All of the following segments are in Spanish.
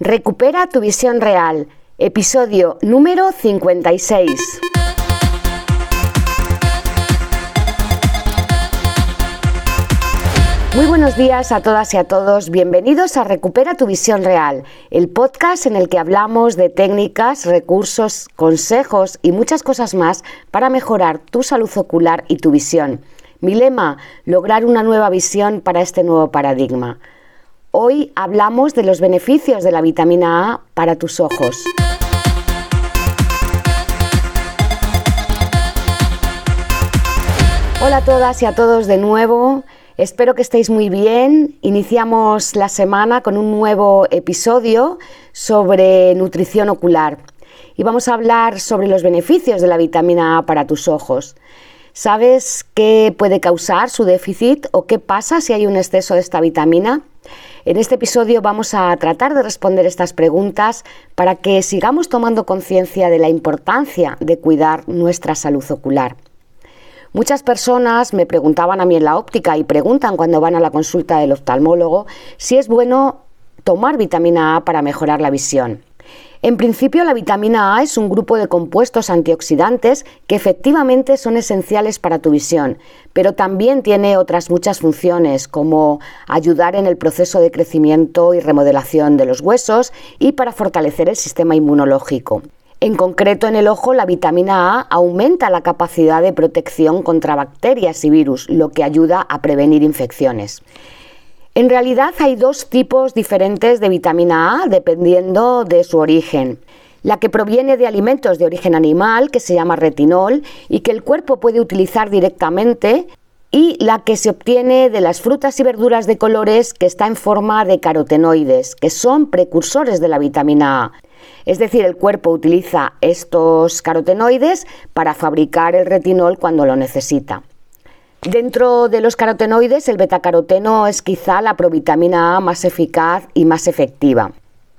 Recupera tu visión real, episodio número 56. Muy buenos días a todas y a todos. Bienvenidos a Recupera tu visión real, el podcast en el que hablamos de técnicas, recursos, consejos y muchas cosas más para mejorar tu salud ocular y tu visión. Mi lema, lograr una nueva visión para este nuevo paradigma. Hoy hablamos de los beneficios de la vitamina A para tus ojos. Hola a todas y a todos de nuevo. Espero que estéis muy bien. Iniciamos la semana con un nuevo episodio sobre nutrición ocular y vamos a hablar sobre los beneficios de la vitamina A para tus ojos. ¿Sabes qué puede causar su déficit o qué pasa si hay un exceso de esta vitamina? En este episodio vamos a tratar de responder estas preguntas para que sigamos tomando conciencia de la importancia de cuidar nuestra salud ocular. Muchas personas me preguntaban a mí en la óptica y preguntan cuando van a la consulta del oftalmólogo si es bueno tomar vitamina A para mejorar la visión. En principio, la vitamina A es un grupo de compuestos antioxidantes que efectivamente son esenciales para tu visión, pero también tiene otras muchas funciones, como ayudar en el proceso de crecimiento y remodelación de los huesos y para fortalecer el sistema inmunológico. En concreto, en el ojo, la vitamina A aumenta la capacidad de protección contra bacterias y virus, lo que ayuda a prevenir infecciones. En realidad hay dos tipos diferentes de vitamina A dependiendo de su origen. La que proviene de alimentos de origen animal, que se llama retinol, y que el cuerpo puede utilizar directamente, y la que se obtiene de las frutas y verduras de colores, que está en forma de carotenoides, que son precursores de la vitamina A. Es decir, el cuerpo utiliza estos carotenoides para fabricar el retinol cuando lo necesita. Dentro de los carotenoides, el betacaroteno es quizá la provitamina A más eficaz y más efectiva.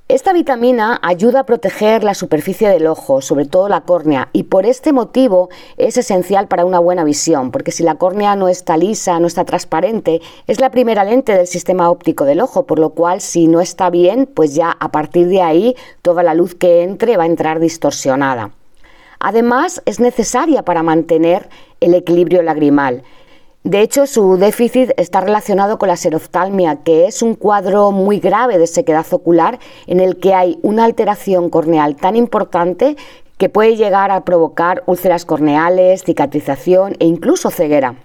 Esta vitamina ayuda a proteger la superficie del ojo, sobre todo la córnea, y por este motivo es esencial para una buena visión, porque si la córnea no está lisa, no está transparente, es la primera lente del sistema óptico del ojo, por lo cual si no está bien, pues ya a partir de ahí toda la luz que entre va a entrar distorsionada. Además, es necesaria para mantener el equilibrio lagrimal. De hecho, su déficit está relacionado con la seroftalmia, que es un cuadro muy grave de sequedad ocular en el que hay una alteración corneal tan importante que puede llegar a provocar úlceras corneales, cicatrización e incluso ceguera.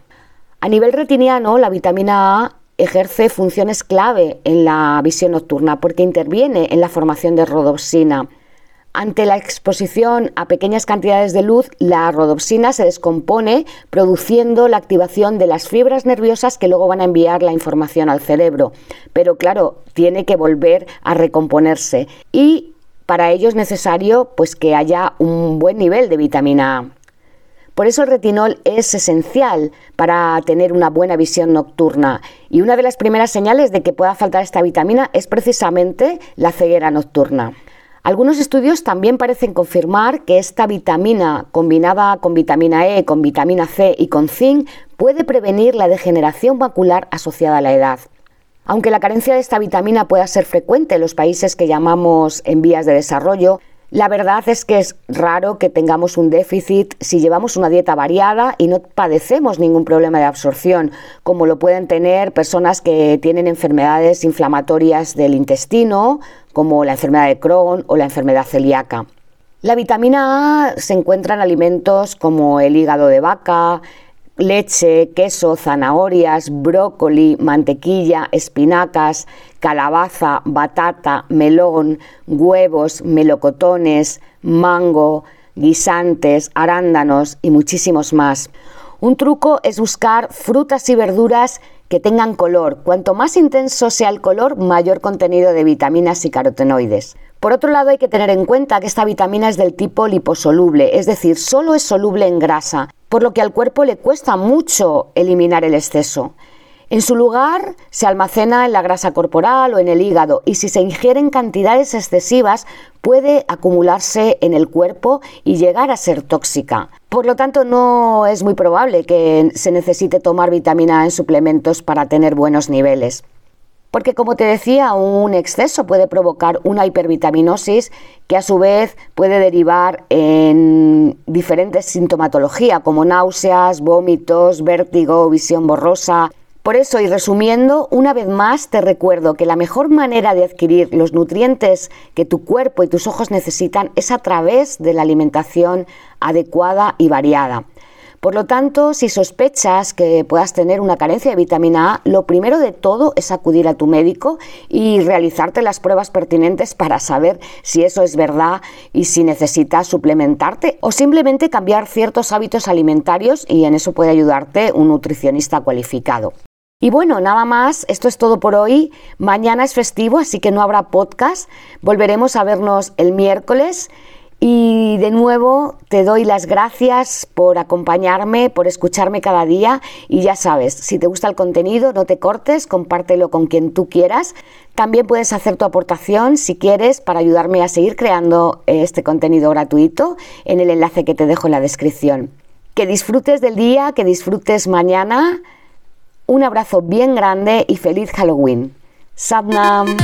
A nivel retiniano, la vitamina A ejerce funciones clave en la visión nocturna porque interviene en la formación de rodopsina ante la exposición a pequeñas cantidades de luz, la rodopsina se descompone produciendo la activación de las fibras nerviosas que luego van a enviar la información al cerebro. Pero claro, tiene que volver a recomponerse y para ello es necesario pues que haya un buen nivel de vitamina A. Por eso el retinol es esencial para tener una buena visión nocturna y una de las primeras señales de que pueda faltar esta vitamina es precisamente la ceguera nocturna. Algunos estudios también parecen confirmar que esta vitamina combinada con vitamina E, con vitamina C y con zinc puede prevenir la degeneración macular asociada a la edad. Aunque la carencia de esta vitamina pueda ser frecuente en los países que llamamos en vías de desarrollo, la verdad es que es raro que tengamos un déficit si llevamos una dieta variada y no padecemos ningún problema de absorción, como lo pueden tener personas que tienen enfermedades inflamatorias del intestino, como la enfermedad de Crohn o la enfermedad celíaca. La vitamina A se encuentra en alimentos como el hígado de vaca, leche, queso, zanahorias, brócoli, mantequilla, espinacas, calabaza, batata, melón, huevos, melocotones, mango, guisantes, arándanos y muchísimos más. Un truco es buscar frutas y verduras que tengan color. Cuanto más intenso sea el color, mayor contenido de vitaminas y carotenoides. Por otro lado, hay que tener en cuenta que esta vitamina es del tipo liposoluble, es decir, solo es soluble en grasa por lo que al cuerpo le cuesta mucho eliminar el exceso. En su lugar se almacena en la grasa corporal o en el hígado y si se ingieren cantidades excesivas puede acumularse en el cuerpo y llegar a ser tóxica. Por lo tanto, no es muy probable que se necesite tomar vitamina A en suplementos para tener buenos niveles. Porque como te decía, un exceso puede provocar una hipervitaminosis que a su vez puede derivar en diferentes sintomatologías como náuseas, vómitos, vértigo, visión borrosa. Por eso, y resumiendo, una vez más te recuerdo que la mejor manera de adquirir los nutrientes que tu cuerpo y tus ojos necesitan es a través de la alimentación adecuada y variada. Por lo tanto, si sospechas que puedas tener una carencia de vitamina A, lo primero de todo es acudir a tu médico y realizarte las pruebas pertinentes para saber si eso es verdad y si necesitas suplementarte o simplemente cambiar ciertos hábitos alimentarios y en eso puede ayudarte un nutricionista cualificado. Y bueno, nada más, esto es todo por hoy. Mañana es festivo, así que no habrá podcast. Volveremos a vernos el miércoles. Y de nuevo te doy las gracias por acompañarme, por escucharme cada día y ya sabes, si te gusta el contenido, no te cortes, compártelo con quien tú quieras. También puedes hacer tu aportación si quieres para ayudarme a seguir creando este contenido gratuito en el enlace que te dejo en la descripción. Que disfrutes del día, que disfrutes mañana. Un abrazo bien grande y feliz Halloween. Sadnam.